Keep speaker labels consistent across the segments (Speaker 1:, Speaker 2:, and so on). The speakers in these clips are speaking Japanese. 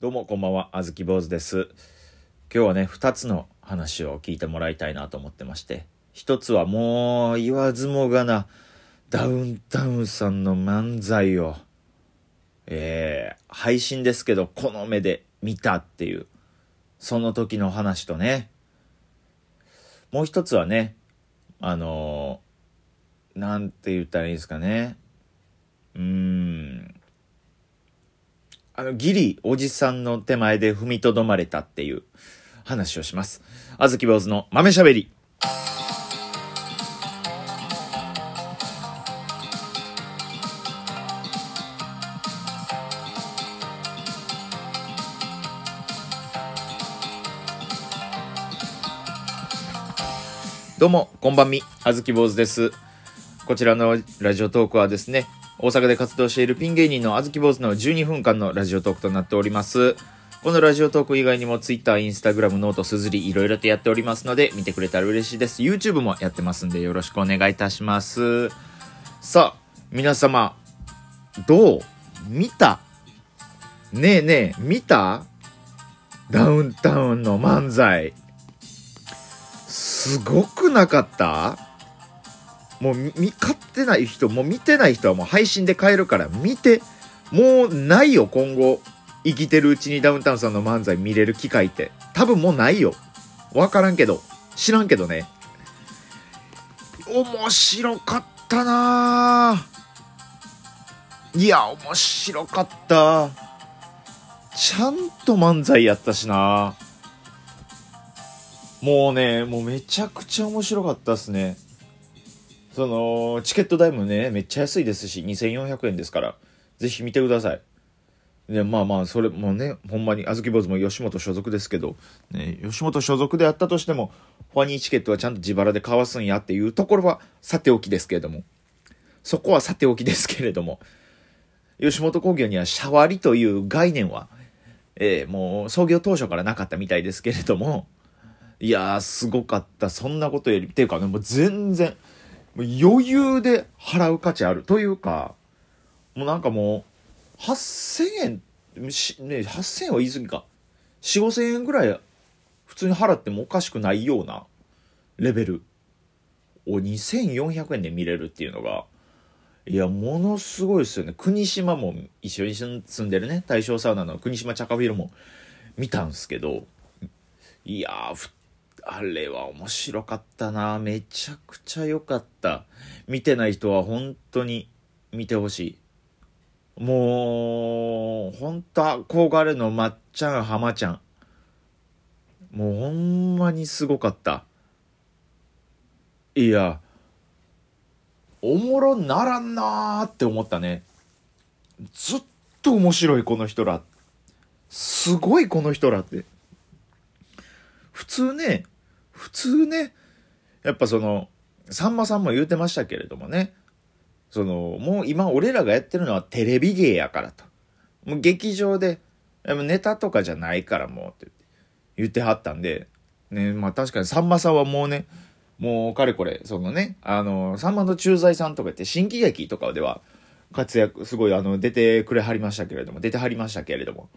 Speaker 1: どうもこんばんは、あずき坊主です。今日はね、二つの話を聞いてもらいたいなと思ってまして、一つはもう言わずもがな、ダウンタウンさんの漫才を、えー、配信ですけど、この目で見たっていう、その時の話とね、もう一つはね、あのーなんて言ったらいいですかね、うーん、あの、ギリ、おじさんの手前で踏みとどまれたっていう話をします。あずき坊主の豆しゃべり。どうも、こんばんみ、あずき坊主です。こちらのラジオトークはですね、大阪で活動しているピン芸人のあずき坊主の12分間のラジオトークとなっております。このラジオトーク以外にも Twitter、Instagram、 note、SUZURI、いろいろとやっておりますので、見てくれたら嬉しいです。YouTube もやってますんで、よろしくお願いいたします。さあ、皆様、どう見た？ねえねえ、見た？ダウンタウンの漫才。すごくなかった？もう見買ってない人もう見てない人はもう配信で買えるから見て。もうないよ今後。生きてるうちにダウンタウンさんの漫才見れる機会って。多分もうないよ。わからんけど。知らんけどね。面白かったな。ぁいや面白かった。ちゃんと漫才やったしな。もうねもうめちゃくちゃ面白かったっすね。そのチケット代もねめっちゃ安いですし2400円ですからぜひ見てください。でまあまあそれもねほんまにあずき坊主も吉本所属ですけど、ね、吉本所属であったとしてもファニーチケットはちゃんと自腹で買わすんやっていうところはさておきですけれども。そこはさておきですけれども。吉本興業にはシャワリという概念は、えーもう創業当初からなかったみたいですけれども。いやーすごかった。そんなことよりっていうかねもう全然もう余裕で払う価値あるというかもうなんかもう8000円しね8000円は言い過ぎか。4 5 0 0 0円ぐらい普通に払ってもおかしくないようなレベル。を2400円で見れるっていうのがいやものすごいですよね。国島も一緒に住んでるね。大正サウナの国島チャカビルも見たんすけどいやーあれは面白かったな。めちゃくちゃ良かった。見てない人は本当に見てほしい。もう本当憧れのまっちゃん浜ちゃん。もうほんまにすごかった。いやおもろならんなーって思ったね。ずっと面白いこの人ら。すごいこの人らって。普通ね普通ねやっぱそのさんまさんも言うてましたけれどもねそのもう今俺らがやってるのはテレビ芸やからと。もう劇場でネタとかじゃないからもうって言ってはったんでねまあ確かにさんまさんはもうねもうかれこれそのねあのさんまの駐在さんとか言って新喜劇とかでは活躍すごいあの出てくれはりましたけれども出てはりましたけれども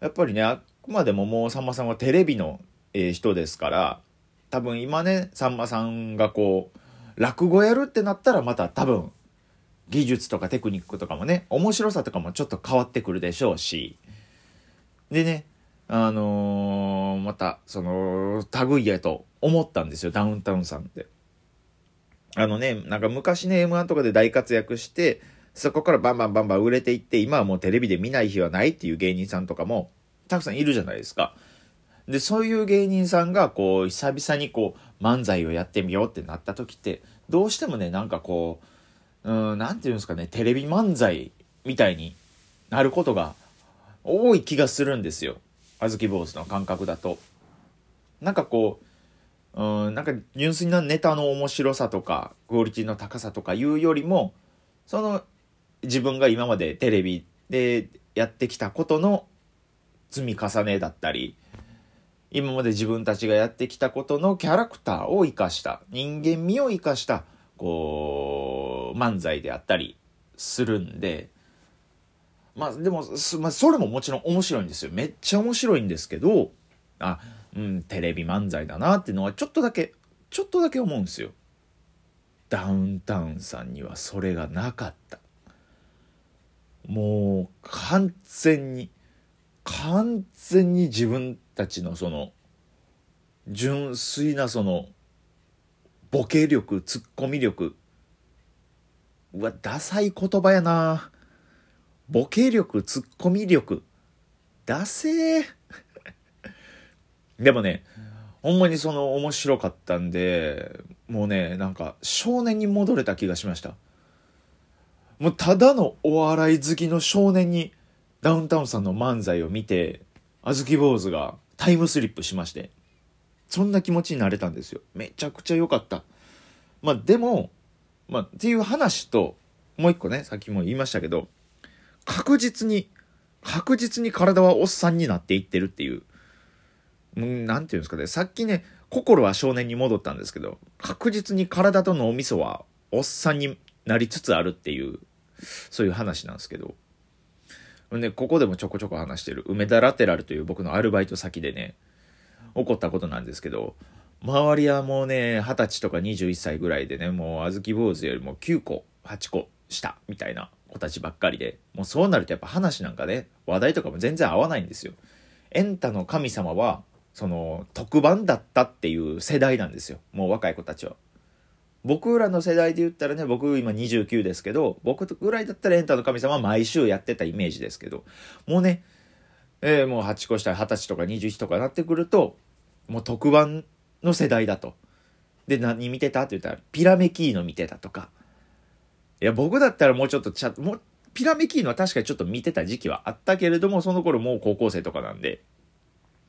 Speaker 1: やっぱりねあくまでももうさんまさんはテレビの、えー人ですから多分今ねさんまさんがこう落語やるってなったらまた多分技術とかテクニックとかもね面白さとかもちょっと変わってくるでしょうしでねあのーまたその類やと思ったんですよダウンタウンさんって。あのねなんか昔ね m 1とかで大活躍してそこからバンバンバンバン売れていって今はもうテレビで見ない日はないっていう芸人さんとかもたくさんいるじゃないですか。でそういう芸人さんがこう久々にこう漫才をやってみようってなった時ってどうしてもねなんかこううんなんていうんですかねテレビ漫才みたいになることが多い気がするんですよあずき坊主の感覚だと。なんかこううんなんか純粋なネタの面白さとかクオリティの高さとかいうよりもその自分が今までテレビでやってきたことの積み重ねだったり今まで自分たちがやってきたことのキャラクターを生かした人間味を生かしたこう漫才であったりするんでまあでも、まあ、それももちろん面白いんですよ。めっちゃ面白いんですけど、あ、うん、テレビ漫才だなっていうのはちょっとだけ、ちょっとだけ思うんですよ。ダウンタウンさんにはそれがなかった。もう完全に、完全に自分たちのその、純粋なその、ボケ力、ツッコミ力。うわ、ダサい言葉やな。ボケ力、ツッコミ力。ダセー。でもね、ほんまにその面白かったんで、もうね、なんか少年に戻れた気がしました。もうただのお笑い好きの少年にダウンタウンさんの漫才を見て、あずき坊主がタイムスリップしまして、そんな気持ちになれたんですよ。めちゃくちゃ良かった。まあでも、まあっていう話と、もう一個ね、さっきも言いましたけど、確実に、確実に体はおっさんになっていってるっていう。うんなんていうんですかね、さっきね、心は少年に戻ったんですけど、確実に体と脳みそはおっさんになりつつあるっていう、そういう話なんですけど。ね、ここでもちょこちょこ話してる、梅田ラテラルという僕のアルバイト先でね、起こったことなんですけど、周りはもうね、20歳とか21歳ぐらいでね、もう小豆坊主よりも9個、8個下みたいな子たちばっかりで、もうそうなるとやっぱ話なんかね、話題とかも全然合わないんですよ。エンタの神様は、その、特番だったっていう世代なんですよ。もう若い子たちは。僕らの世代で言ったらね、僕今29ですけど、僕ぐらいだったらエンタの神様毎週やってたイメージですけど、もうね、えー、もう8個下20歳とか21とかなってくると、もう特番の世代だと。で、何見てたって言ったら、ピラメキーノ見てたとか、いや、僕だったらもうちょっとちゃ、もう、ピラメキーノは確かにちょっと見てた時期はあったけれども、その頃もう高校生とかなんで、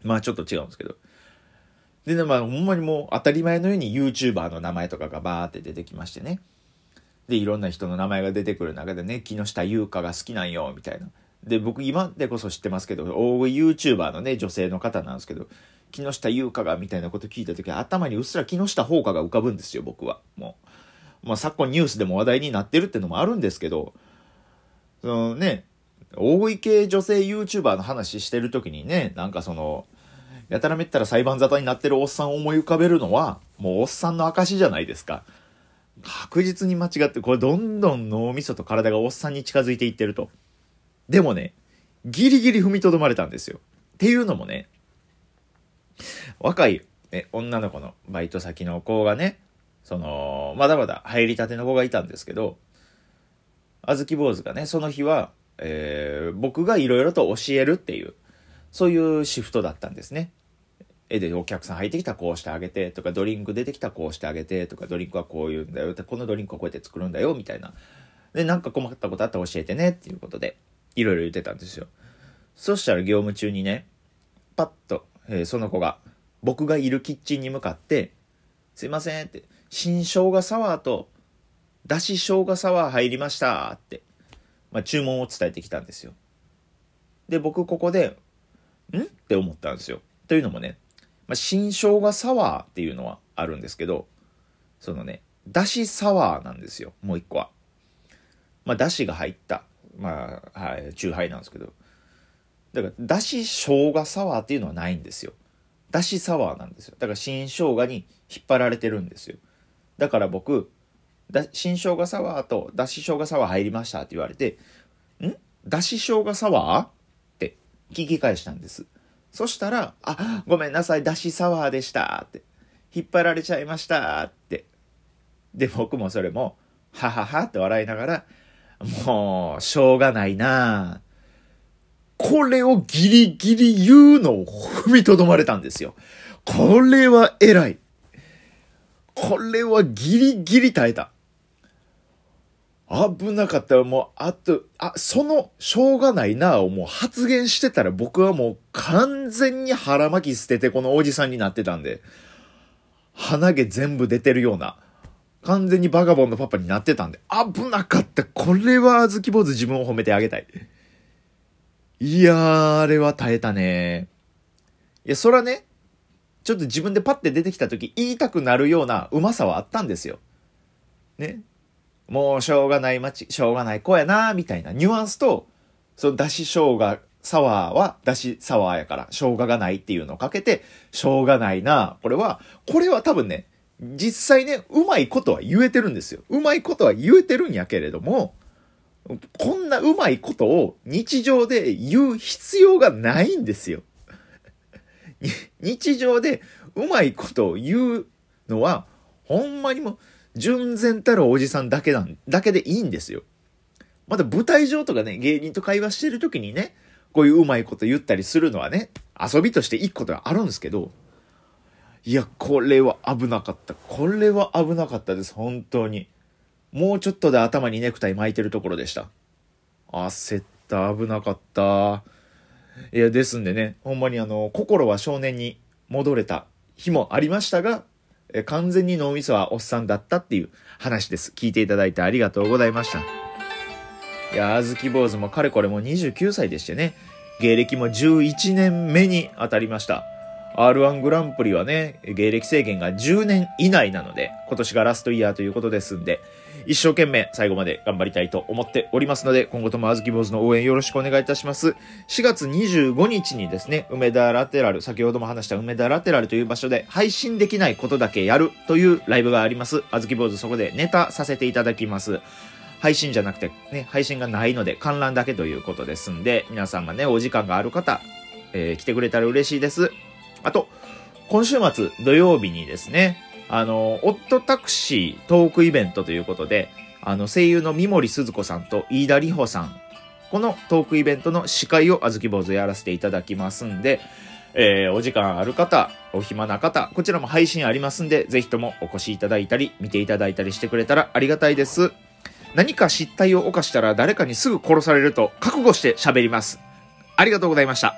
Speaker 1: まあちょっと違うんですけど。でね、まあほんまにもう当たり前のように YouTuber の名前とかがバーって出てきましてね。で、いろんな人の名前が出てくる中でね、木下優香が好きなんよ、みたいな。で、僕今でこそ知ってますけど、大食い YouTuber のね、女性の方なんですけど、木下優香がみたいなこと聞いた時頭にうっすら木下ほうかが浮かぶんですよ、僕は。もう。まあ、昨今ニュースでも話題になってるってのもあるんですけど、そのね、大食い系女性 YouTuber の話してる時にね、なんかその、やたらめったら裁判沙汰になってるおっさんを思い浮かべるのは、もうおっさんの証じゃないですか。確実に間違って、これどんどん脳みそと体がおっさんに近づいていってると。でもね、ギリギリ踏みとどまれたんですよ。っていうのもね、若い、ね、女の子のバイト先の子がね、その、まだまだ入りたての子がいたんですけど、あずき坊主がね、その日は、えー、僕がいろいろと教えるっていう、そういうシフトだったんですね。絵でお客さん入ってきたらこうしてあげてとか、ドリンク出てきたらこうしてあげてとか、ドリンクはこういうんだよ、このドリンクはこうやって作るんだよみたいな。で、なんか困ったことあったら教えてねっていうことで、いろいろ言ってたんですよ。そしたら業務中にね、パッと、えー、その子が、僕がいるキッチンに向かって、すいませんって、新生姜サワーと、だし生姜サワー入りましたって、まあ、注文を伝えてきたんですよ。で、僕ここで、ん？って思ったんですよ。というのもね、まあ、新生姜サワーっていうのはあるんですけど、そのね、だしサワーなんですよ、もう一個は。まあ、だしが入った、まあ、はい、チューハイなんですけど。だから、だし生姜サワーっていうのはないんですよ。だしサワーなんですよ。だから、新生姜に引っ張られてるんですよ。だから僕、だ新生姜サワーとだし生姜サワー入りましたって言われて、ん？だし生姜サワー？聞き返したんです。そしたら、あ、ごめんなさい、だしサワーでしたって。引っ張られちゃいましたって。で、僕もそれも、はははって笑いながら、もう、しょうがないなこれをギリギリ言うのを踏みとどまれたんですよ。これは偉い。これはギリギリ耐えた。危なかったらもう、あと、あ、その、しょうがないなをもう発言してたら僕はもう完全に腹巻き捨ててこのおじさんになってたんで、鼻毛全部出てるような、完全にバガボンのパパになってたんで、危なかった。これはあずき坊主自分を褒めてあげたい。いやー、あれは耐えたね。いや、そらね、ちょっと自分でパッて出てきた時言いたくなるようなうまさはあったんですよ。ね。もうしょうがない街、しょうがない子やな、みたいなニュアンスと、そのだし生姜サワーはだしサワーやから、生姜がないっていうのをかけて、しょうがないな。これは、これは多分ね、実際ね、うまいことは言えてるんですよ。うまいことは言えてるんやけれども、こんなうまいことを日常で言う必要がないんですよ。日常でうまいことを言うのは、ほんまにも純然たるおじさんだけなん、だけでいいんですよ。また舞台上とかね、芸人と会話してる時にね、こういううまいこと言ったりするのはね、遊びとして一個ではあるんですけど、いや、これは危なかった。これは危なかったです、本当に。もうちょっとで頭にネクタイ巻いてるところでした。焦った、危なかった。いや、ですんでね、ほんまにあの、心は少年に戻れた日もありましたが、え完全に脳みそはおっさんだったっていう話です。聞いていただいてありがとうございました。いや、あずき坊主もかれこれも29歳でしてね、芸歴も11年目に当たりました。R1 グランプリはね、芸歴制限が10年以内なので、今年がラストイヤーということですんで、一生懸命最後まで頑張りたいと思っておりますので、今後ともあずき坊主の応援よろしくお願いいたします。4月25日にですね、梅田ラテラル、先ほども話した梅田ラテラルという場所で配信できないことだけやるというライブがあります。あずき坊主そこでネタさせていただきます。配信じゃなくてね、配信がないので観覧だけということですんで、皆さんがね、お時間がある方、えー、来てくれたら嬉しいです。あと、今週末土曜日にですね、あの、オットタクシートークイベントということで、あの、声優の三森鈴子さんと飯田里穂さん、このトークイベントの司会をあずき坊主やらせていただきますんで、えー、お時間ある方、お暇な方、こちらも配信ありますんで、ぜひともお越しいただいたり、見ていただいたりしてくれたらありがたいです。何か失態を犯したら誰かにすぐ殺されると覚悟して喋ります。ありがとうございました。